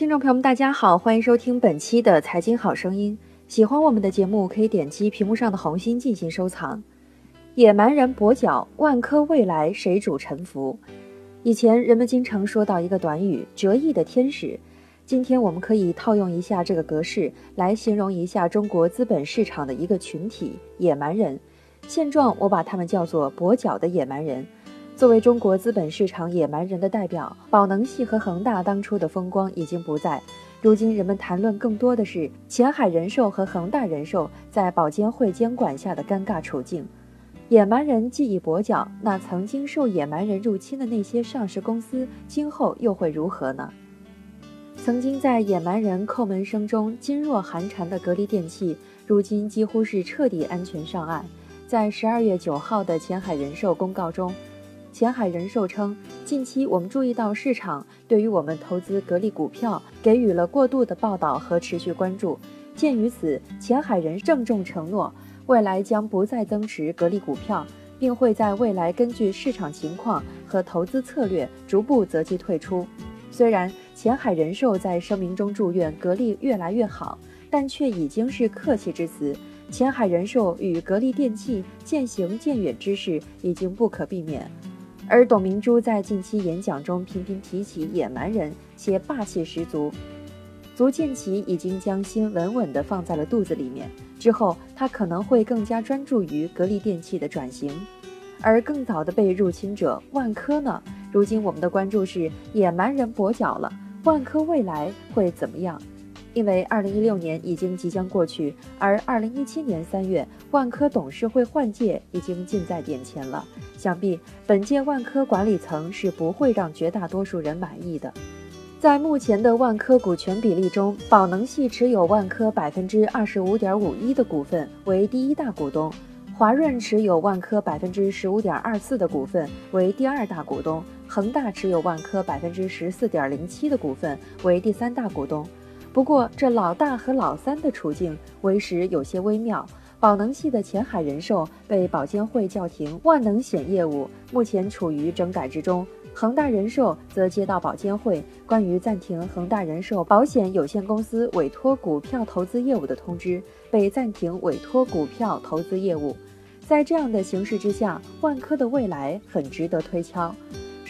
听众朋友们，大家好，欢迎收听本期的《财经好声音》。喜欢我们的节目，可以点击屏幕上的红心进行收藏。野蛮人跛脚，万科未来谁主沉浮？以前人们经常说到一个短语“折翼的天使”，今天我们可以套用一下这个格式，来形容一下中国资本市场的一个群体——野蛮人。现状，我把他们叫做跛脚的野蛮人。作为中国资本市场野蛮人的代表，宝能系和恒大当初的风光已经不在。如今人们谈论更多的是前海人寿和恒大人寿在保监会监管下的尴尬处境。野蛮人既已跛脚，那曾经受野蛮人入侵的那些上市公司，今后又会如何呢？曾经在野蛮人叩门声中噤若寒蝉的格力电器，如今几乎是彻底安全上岸。在十二月九号的前海人寿公告中。前海人寿称，近期我们注意到市场对于我们投资格力股票给予了过度的报道和持续关注。鉴于此，前海人郑重承诺，未来将不再增持格力股票，并会在未来根据市场情况和投资策略逐步择机退出。虽然前海人寿在声明中祝愿格力越来越好，但却已经是客气之词。前海人寿与格力电器渐行渐远之势已经不可避免。而董明珠在近期演讲中频频提起“野蛮人”，且霸气十足，足见其已经将心稳稳地放在了肚子里面。之后，他可能会更加专注于格力电器的转型。而更早的被入侵者万科呢？如今我们的关注是“野蛮人跛脚了”，万科未来会怎么样？因为二零一六年已经即将过去，而二零一七年三月，万科董事会换届已经近在眼前了。想必本届万科管理层是不会让绝大多数人满意的。在目前的万科股权比例中，宝能系持有万科百分之二十五点五一的股份，为第一大股东；华润持有万科百分之十五点二四的股份，为第二大股东；恒大持有万科百分之十四点零七的股份，为第三大股东。不过，这老大和老三的处境为时有些微妙。宝能系的前海人寿被保监会叫停万能险业务，目前处于整改之中。恒大人寿则接到保监会关于暂停恒大人寿保险有限公司委托股票投资业务的通知，被暂停委托股票投资业务。在这样的形势之下，万科的未来很值得推敲。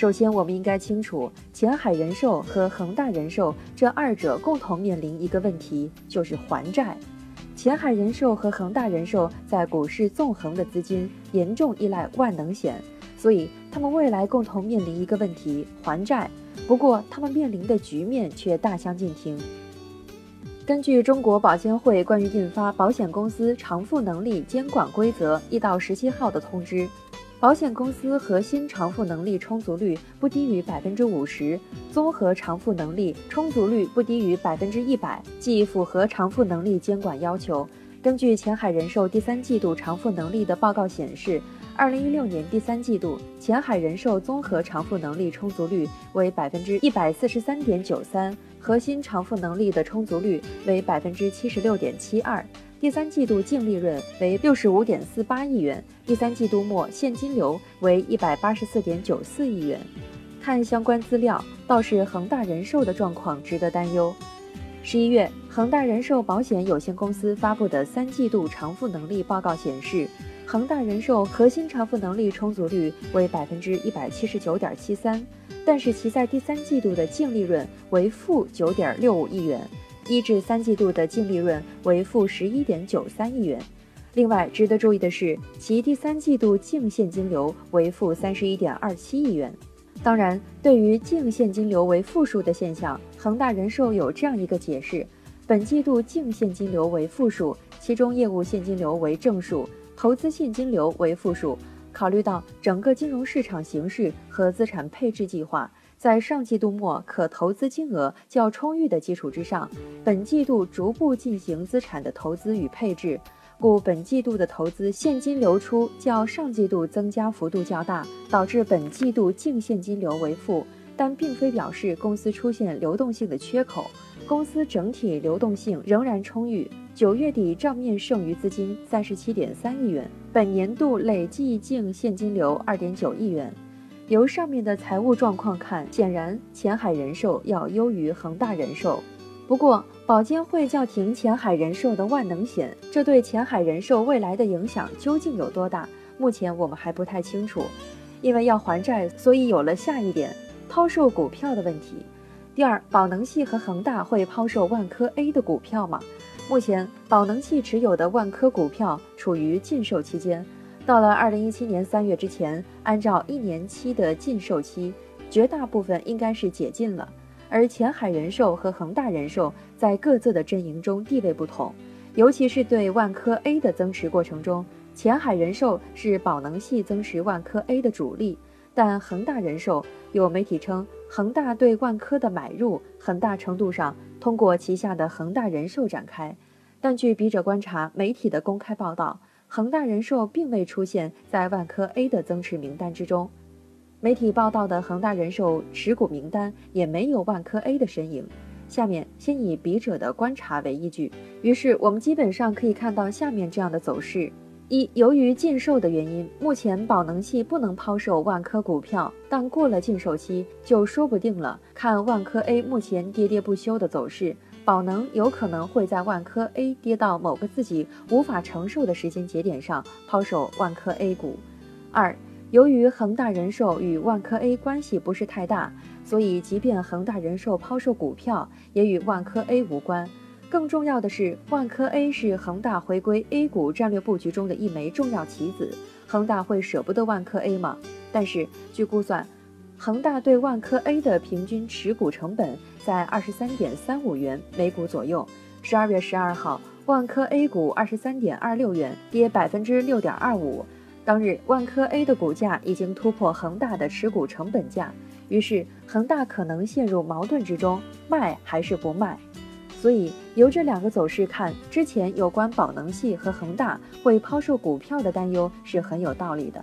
首先，我们应该清楚，前海人寿和恒大人寿这二者共同面临一个问题，就是还债。前海人寿和恒大人寿在股市纵横的资金严重依赖万能险，所以他们未来共同面临一个问题：还债。不过，他们面临的局面却大相径庭。根据中国保监会关于印发《保险公司偿付能力监管规则》一到十七号的通知。保险公司核心偿付能力充足率不低于百分之五十，综合偿付能力充足率不低于百分之一百，即符合偿付能力监管要求。根据前海人寿第三季度偿付能力的报告显示，二零一六年第三季度前海人寿综合偿付能力充足率为百分之一百四十三点九三，核心偿付能力的充足率为百分之七十六点七二。第三季度净利润为六十五点四八亿元，第三季度末现金流为一百八十四点九四亿元。看相关资料，倒是恒大人寿的状况值得担忧。十一月，恒大人寿保险有限公司发布的三季度偿付能力报告显示，恒大人寿核心偿付能力充足率为百分之一百七十九点七三，但是其在第三季度的净利润为负九点六五亿元。一至三季度的净利润为负十一点九三亿元。另外，值得注意的是，其第三季度净现金流为负三十一点二七亿元。当然，对于净现金流为负数的现象，恒大人寿有这样一个解释：本季度净现金流为负数，其中业务现金流为正数，投资现金流为负数。考虑到整个金融市场形势和资产配置计划。在上季度末可投资金额较充裕的基础之上，本季度逐步进行资产的投资与配置，故本季度的投资现金流出较上季度增加幅度较大，导致本季度净现金流为负，但并非表示公司出现流动性的缺口，公司整体流动性仍然充裕。九月底账面剩余资金三十七点三亿元，本年度累计净现金流二点九亿元。由上面的财务状况看，显然前海人寿要优于恒大人寿。不过，保监会叫停前海人寿的万能险，这对前海人寿未来的影响究竟有多大？目前我们还不太清楚。因为要还债，所以有了下一点抛售股票的问题。第二，宝能系和恒大会抛售万科 A 的股票吗？目前，宝能系持有的万科股票处于禁售期间。到了二零一七年三月之前，按照一年期的禁售期，绝大部分应该是解禁了。而前海人寿和恒大人寿在各自的阵营中地位不同，尤其是对万科 A 的增持过程中，前海人寿是宝能系增持万科 A 的主力，但恒大人寿有媒体称，恒大对万科的买入很大程度上通过旗下的恒大人寿展开。但据笔者观察，媒体的公开报道，恒大人寿并未出现在万科 A 的增持名单之中。媒体报道的恒大人寿持股名单也没有万科 A 的身影。下面先以笔者的观察为依据，于是我们基本上可以看到下面这样的走势：一，由于禁售的原因，目前宝能系不能抛售万科股票，但过了禁售期就说不定了。看万科 A 目前跌跌不休的走势，宝能有可能会在万科 A 跌到某个自己无法承受的时间节点上抛售万科 A 股。二。由于恒大人寿与万科 A 关系不是太大，所以即便恒大人寿抛售股票，也与万科 A 无关。更重要的是，万科 A 是恒大回归 A 股战略布局中的一枚重要棋子。恒大会舍不得万科 A 吗？但是据估算，恒大对万科 A 的平均持股成本在二十三点三五元每股左右。十二月十二号，万科 A 股二十三点二六元，跌百分之六点二五。当日，万科 A 的股价已经突破恒大的持股成本价，于是恒大可能陷入矛盾之中，卖还是不卖？所以由这两个走势看，之前有关宝能系和恒大会抛售股票的担忧是很有道理的。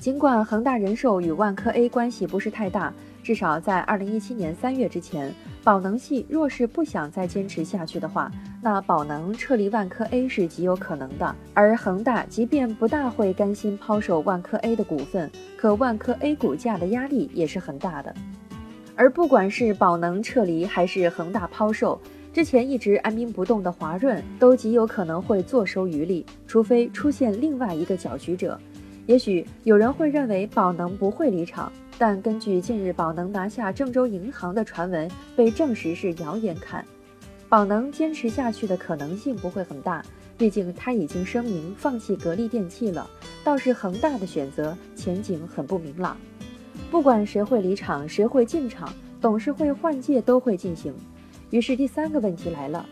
尽管恒大人寿与万科 A 关系不是太大。至少在二零一七年三月之前，宝能系若是不想再坚持下去的话，那宝能撤离万科 A 是极有可能的。而恒大即便不大会甘心抛售万科 A 的股份，可万科 A 股价的压力也是很大的。而不管是宝能撤离还是恒大抛售，之前一直按兵不动的华润都极有可能会坐收渔利，除非出现另外一个搅局者。也许有人会认为宝能不会离场。但根据近日宝能拿下郑州银行的传闻被证实是谣言看，宝能坚持下去的可能性不会很大，毕竟他已经声明放弃格力电器了。倒是恒大的选择前景很不明朗，不管谁会离场，谁会进场，董事会换届都会进行。于是第三个问题来了：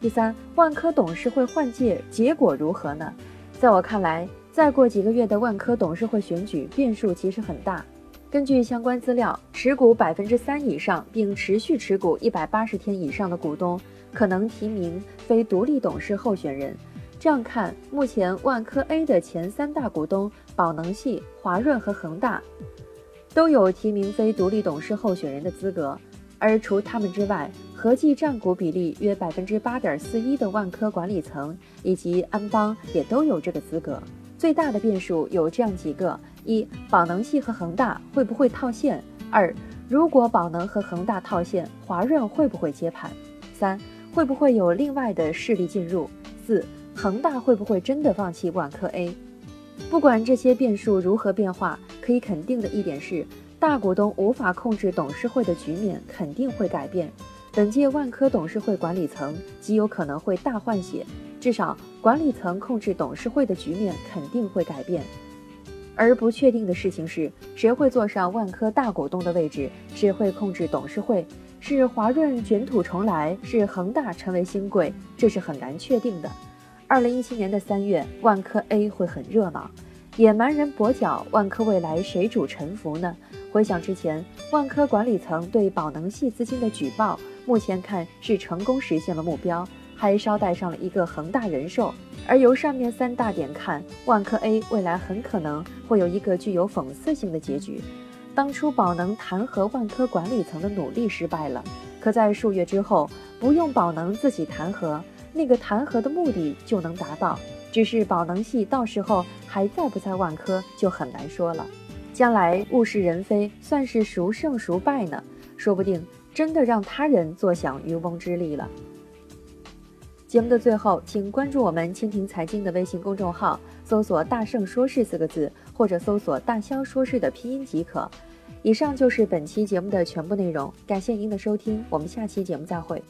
第三，万科董事会换届结果如何呢？在我看来，再过几个月的万科董事会选举变数其实很大。根据相关资料，持股百分之三以上并持续持股一百八十天以上的股东，可能提名非独立董事候选人。这样看，目前万科 A 的前三大股东宝能系、华润和恒大，都有提名非独立董事候选人的资格。而除他们之外，合计占股比例约百分之八点四一的万科管理层以及安邦也都有这个资格。最大的变数有这样几个。一宝能系和恒大会不会套现？二如果宝能和恒大套现，华润会不会接盘？三会不会有另外的势力进入？四恒大会不会真的放弃万科 A？不管这些变数如何变化，可以肯定的一点是，大股东无法控制董事会的局面肯定会改变。本届万科董事会管理层极有可能会大换血，至少管理层控制董事会的局面肯定会改变。而不确定的事情是，谁会坐上万科大股东的位置？谁会控制董事会？是华润卷土重来，是恒大成为新贵？这是很难确定的。二零一七年的三月，万科 A 会很热闹，野蛮人跛脚，万科未来谁主沉浮呢？回想之前，万科管理层对宝能系资金的举报，目前看是成功实现了目标。还捎带上了一个恒大人寿，而由上面三大点看，万科 A 未来很可能会有一个具有讽刺性的结局。当初宝能弹劾万科管理层的努力失败了，可在数月之后，不用宝能自己弹劾，那个弹劾的目的就能达到。只是宝能系到时候还在不在万科就很难说了。将来物是人非，算是孰胜孰败呢？说不定真的让他人坐享渔翁之利了。节目的最后，请关注我们蜻蜓财经的微信公众号，搜索“大圣说事”四个字，或者搜索“大肖说事”的拼音即可。以上就是本期节目的全部内容，感谢您的收听，我们下期节目再会。